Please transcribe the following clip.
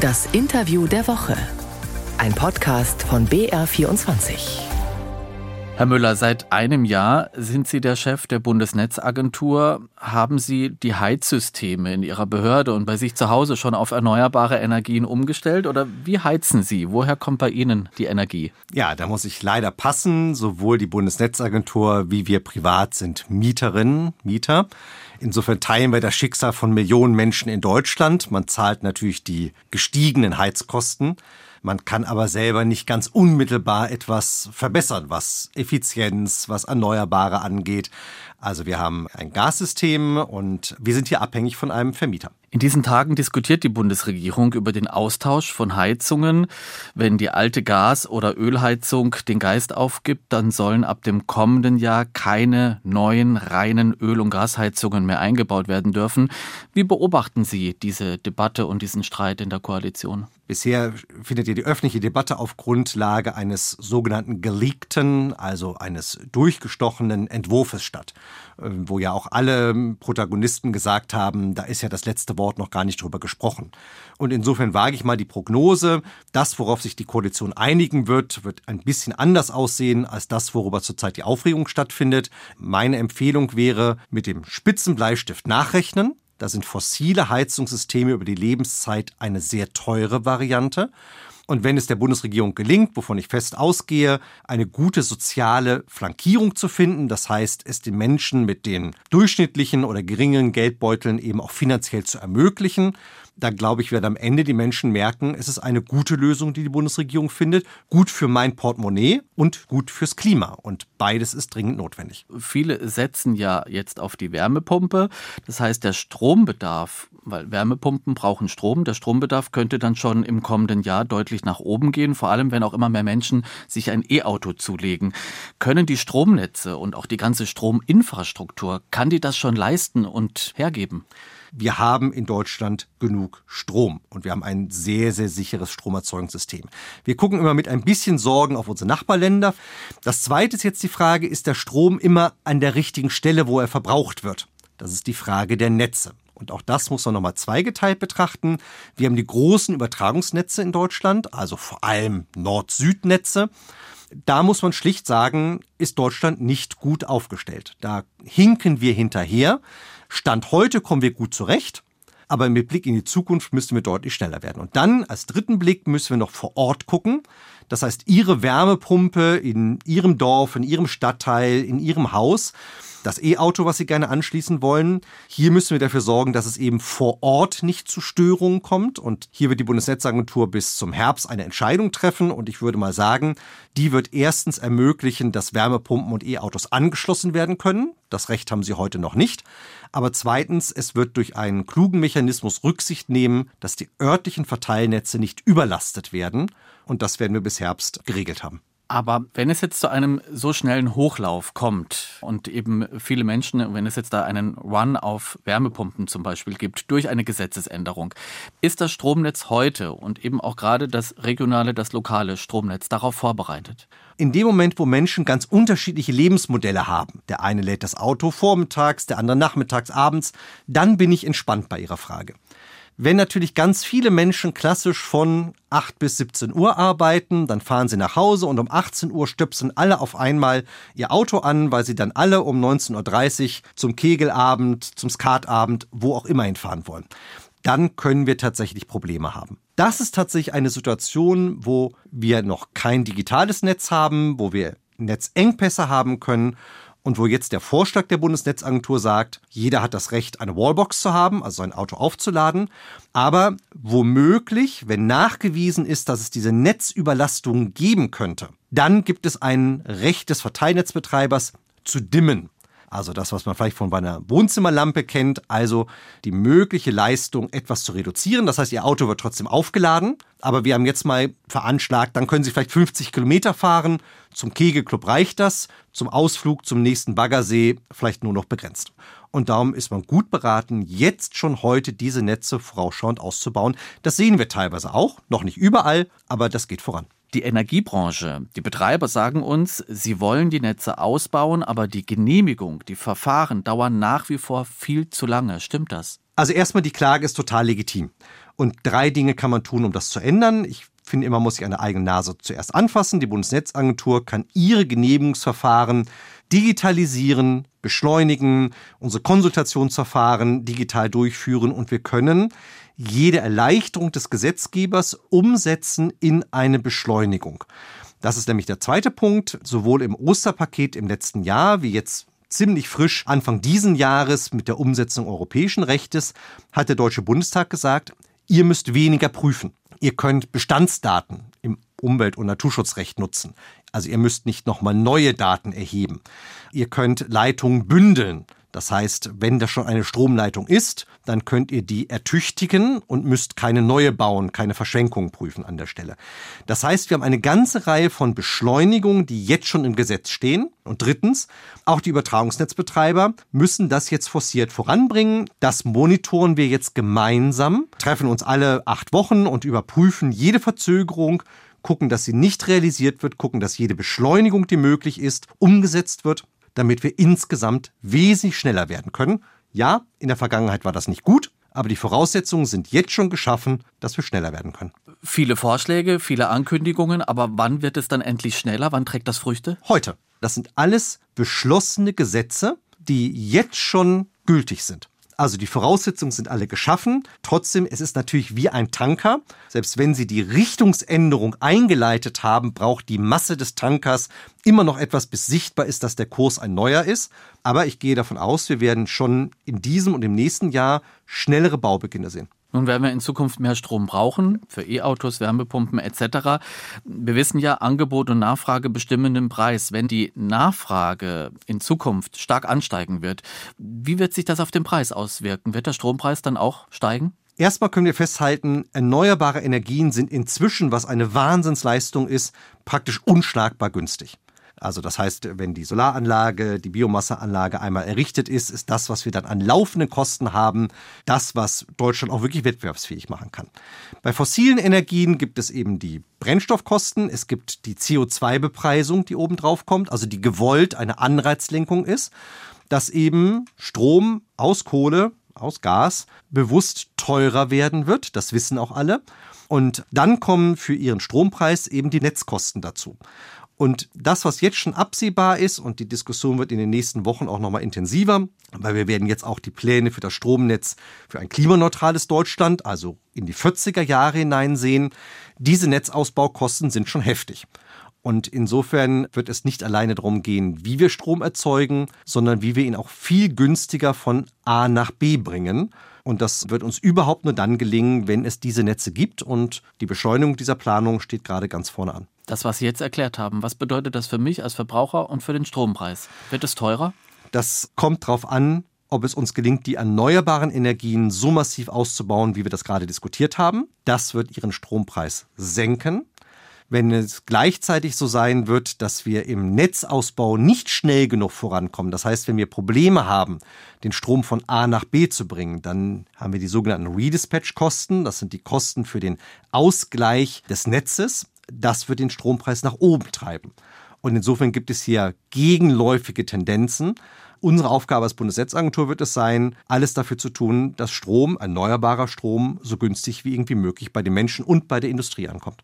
Das Interview der Woche. Ein Podcast von BR24. Herr Müller, seit einem Jahr sind Sie der Chef der Bundesnetzagentur. Haben Sie die Heizsysteme in Ihrer Behörde und bei sich zu Hause schon auf erneuerbare Energien umgestellt? Oder wie heizen Sie? Woher kommt bei Ihnen die Energie? Ja, da muss ich leider passen. Sowohl die Bundesnetzagentur wie wir privat sind Mieterinnen, Mieter. Insofern teilen wir das Schicksal von Millionen Menschen in Deutschland. Man zahlt natürlich die gestiegenen Heizkosten. Man kann aber selber nicht ganz unmittelbar etwas verbessern, was Effizienz, was Erneuerbare angeht. Also wir haben ein Gassystem und wir sind hier abhängig von einem Vermieter. In diesen Tagen diskutiert die Bundesregierung über den Austausch von Heizungen. Wenn die alte Gas- oder Ölheizung den Geist aufgibt, dann sollen ab dem kommenden Jahr keine neuen reinen Öl- und Gasheizungen mehr eingebaut werden dürfen. Wie beobachten Sie diese Debatte und diesen Streit in der Koalition? Bisher findet ja die öffentliche Debatte auf Grundlage eines sogenannten geleakten, also eines durchgestochenen Entwurfs statt, wo ja auch alle Protagonisten gesagt haben, da ist ja das letzte Wort noch gar nicht drüber gesprochen. Und insofern wage ich mal die Prognose, das, worauf sich die Koalition einigen wird, wird ein bisschen anders aussehen als das, worüber zurzeit die Aufregung stattfindet. Meine Empfehlung wäre, mit dem Spitzenbleistift nachrechnen, da sind fossile Heizungssysteme über die Lebenszeit eine sehr teure Variante. Und wenn es der Bundesregierung gelingt, wovon ich fest ausgehe, eine gute soziale Flankierung zu finden, das heißt, es den Menschen mit den durchschnittlichen oder geringen Geldbeuteln eben auch finanziell zu ermöglichen, da glaube ich, werden am Ende die Menschen merken, es ist eine gute Lösung, die die Bundesregierung findet, gut für mein Portemonnaie und gut fürs Klima. Und beides ist dringend notwendig. Viele setzen ja jetzt auf die Wärmepumpe. Das heißt, der Strombedarf, weil Wärmepumpen brauchen Strom, der Strombedarf könnte dann schon im kommenden Jahr deutlich nach oben gehen, vor allem wenn auch immer mehr Menschen sich ein E-Auto zulegen. Können die Stromnetze und auch die ganze Strominfrastruktur, kann die das schon leisten und hergeben? wir haben in Deutschland genug Strom und wir haben ein sehr, sehr sicheres Stromerzeugungssystem. Wir gucken immer mit ein bisschen Sorgen auf unsere Nachbarländer. Das Zweite ist jetzt die Frage, ist der Strom immer an der richtigen Stelle, wo er verbraucht wird? Das ist die Frage der Netze. Und auch das muss man nochmal zweigeteilt betrachten. Wir haben die großen Übertragungsnetze in Deutschland, also vor allem Nord-Süd-Netze. Da muss man schlicht sagen, ist Deutschland nicht gut aufgestellt. Da hinken wir hinterher. Stand heute kommen wir gut zurecht. Aber mit Blick in die Zukunft müssen wir deutlich schneller werden. Und dann als dritten Blick müssen wir noch vor Ort gucken. Das heißt, Ihre Wärmepumpe in Ihrem Dorf, in Ihrem Stadtteil, in Ihrem Haus das E-Auto, was Sie gerne anschließen wollen. Hier müssen wir dafür sorgen, dass es eben vor Ort nicht zu Störungen kommt. Und hier wird die Bundesnetzagentur bis zum Herbst eine Entscheidung treffen. Und ich würde mal sagen, die wird erstens ermöglichen, dass Wärmepumpen und E-Autos angeschlossen werden können. Das Recht haben sie heute noch nicht. Aber zweitens, es wird durch einen klugen Mechanismus Rücksicht nehmen, dass die örtlichen Verteilnetze nicht überlastet werden. Und das werden wir bis Herbst geregelt haben. Aber wenn es jetzt zu einem so schnellen Hochlauf kommt und eben viele Menschen, wenn es jetzt da einen Run auf Wärmepumpen zum Beispiel gibt, durch eine Gesetzesänderung, ist das Stromnetz heute und eben auch gerade das regionale, das lokale Stromnetz darauf vorbereitet? In dem Moment, wo Menschen ganz unterschiedliche Lebensmodelle haben, der eine lädt das Auto vormittags, der andere nachmittags, abends, dann bin ich entspannt bei Ihrer Frage. Wenn natürlich ganz viele Menschen klassisch von 8 bis 17 Uhr arbeiten, dann fahren sie nach Hause und um 18 Uhr stöpseln alle auf einmal ihr Auto an, weil sie dann alle um 19.30 Uhr zum Kegelabend, zum Skatabend, wo auch immer hinfahren wollen. Dann können wir tatsächlich Probleme haben. Das ist tatsächlich eine Situation, wo wir noch kein digitales Netz haben, wo wir Netzengpässe haben können und wo jetzt der Vorschlag der Bundesnetzagentur sagt, jeder hat das Recht, eine Wallbox zu haben, also ein Auto aufzuladen, aber womöglich, wenn nachgewiesen ist, dass es diese Netzüberlastung geben könnte, dann gibt es ein Recht des Verteilnetzbetreibers zu dimmen. Also das, was man vielleicht von einer Wohnzimmerlampe kennt, also die mögliche Leistung etwas zu reduzieren. Das heißt, Ihr Auto wird trotzdem aufgeladen, aber wir haben jetzt mal veranschlagt, dann können Sie vielleicht 50 Kilometer fahren. Zum Kegelclub reicht das, zum Ausflug zum nächsten Baggersee vielleicht nur noch begrenzt. Und darum ist man gut beraten, jetzt schon heute diese Netze vorausschauend auszubauen. Das sehen wir teilweise auch, noch nicht überall, aber das geht voran die Energiebranche, die Betreiber sagen uns, sie wollen die Netze ausbauen, aber die Genehmigung, die Verfahren dauern nach wie vor viel zu lange. Stimmt das? Also erstmal die Klage ist total legitim. Und drei Dinge kann man tun, um das zu ändern. Ich finde immer, muss sich an der eigenen Nase zuerst anfassen. Die Bundesnetzagentur kann ihre Genehmigungsverfahren digitalisieren, beschleunigen, unsere Konsultationsverfahren digital durchführen und wir können jede Erleichterung des Gesetzgebers umsetzen in eine Beschleunigung. Das ist nämlich der zweite Punkt, sowohl im Osterpaket im letzten Jahr wie jetzt ziemlich frisch Anfang diesen Jahres mit der Umsetzung europäischen Rechtes hat der Deutsche Bundestag gesagt, ihr müsst weniger prüfen. Ihr könnt Bestandsdaten Umwelt- und Naturschutzrecht nutzen. Also ihr müsst nicht nochmal neue Daten erheben. Ihr könnt Leitungen bündeln. Das heißt, wenn das schon eine Stromleitung ist, dann könnt ihr die ertüchtigen und müsst keine neue bauen, keine Verschränkungen prüfen an der Stelle. Das heißt, wir haben eine ganze Reihe von Beschleunigungen, die jetzt schon im Gesetz stehen. Und drittens, auch die Übertragungsnetzbetreiber müssen das jetzt forciert voranbringen. Das monitoren wir jetzt gemeinsam, treffen uns alle acht Wochen und überprüfen jede Verzögerung gucken, dass sie nicht realisiert wird, gucken, dass jede Beschleunigung, die möglich ist, umgesetzt wird damit wir insgesamt wesentlich schneller werden können. Ja, in der Vergangenheit war das nicht gut, aber die Voraussetzungen sind jetzt schon geschaffen, dass wir schneller werden können. Viele Vorschläge, viele Ankündigungen, aber wann wird es dann endlich schneller? Wann trägt das Früchte? Heute. Das sind alles beschlossene Gesetze, die jetzt schon gültig sind. Also die Voraussetzungen sind alle geschaffen. Trotzdem, es ist natürlich wie ein Tanker. Selbst wenn Sie die Richtungsänderung eingeleitet haben, braucht die Masse des Tankers immer noch etwas, bis sichtbar ist, dass der Kurs ein neuer ist. Aber ich gehe davon aus, wir werden schon in diesem und im nächsten Jahr schnellere Baubeginne sehen. Nun werden wir in Zukunft mehr Strom brauchen für E-Autos, Wärmepumpen etc. Wir wissen ja, Angebot und Nachfrage bestimmen den Preis. Wenn die Nachfrage in Zukunft stark ansteigen wird, wie wird sich das auf den Preis auswirken? Wird der Strompreis dann auch steigen? Erstmal können wir festhalten, erneuerbare Energien sind inzwischen, was eine Wahnsinnsleistung ist, praktisch unschlagbar günstig. Also das heißt, wenn die Solaranlage, die Biomasseanlage einmal errichtet ist, ist das, was wir dann an laufenden Kosten haben, das, was Deutschland auch wirklich wettbewerbsfähig machen kann. Bei fossilen Energien gibt es eben die Brennstoffkosten, es gibt die CO2-Bepreisung, die oben drauf kommt, also die gewollt eine Anreizlenkung ist, dass eben Strom aus Kohle, aus Gas bewusst teurer werden wird. Das wissen auch alle. Und dann kommen für ihren Strompreis eben die Netzkosten dazu. Und das, was jetzt schon absehbar ist, und die Diskussion wird in den nächsten Wochen auch nochmal intensiver, weil wir werden jetzt auch die Pläne für das Stromnetz für ein klimaneutrales Deutschland, also in die 40er Jahre hineinsehen. Diese Netzausbaukosten sind schon heftig. Und insofern wird es nicht alleine darum gehen, wie wir Strom erzeugen, sondern wie wir ihn auch viel günstiger von A nach B bringen. Und das wird uns überhaupt nur dann gelingen, wenn es diese Netze gibt. Und die Beschleunigung dieser Planung steht gerade ganz vorne an. Das, was Sie jetzt erklärt haben, was bedeutet das für mich als Verbraucher und für den Strompreis? Wird es teurer? Das kommt darauf an, ob es uns gelingt, die erneuerbaren Energien so massiv auszubauen, wie wir das gerade diskutiert haben. Das wird ihren Strompreis senken. Wenn es gleichzeitig so sein wird, dass wir im Netzausbau nicht schnell genug vorankommen, das heißt, wenn wir Probleme haben, den Strom von A nach B zu bringen, dann haben wir die sogenannten Redispatch-Kosten. Das sind die Kosten für den Ausgleich des Netzes das wird den Strompreis nach oben treiben. Und insofern gibt es hier gegenläufige Tendenzen. Unsere Aufgabe als Bundesnetzagentur wird es sein, alles dafür zu tun, dass Strom, erneuerbarer Strom, so günstig wie irgendwie möglich bei den Menschen und bei der Industrie ankommt.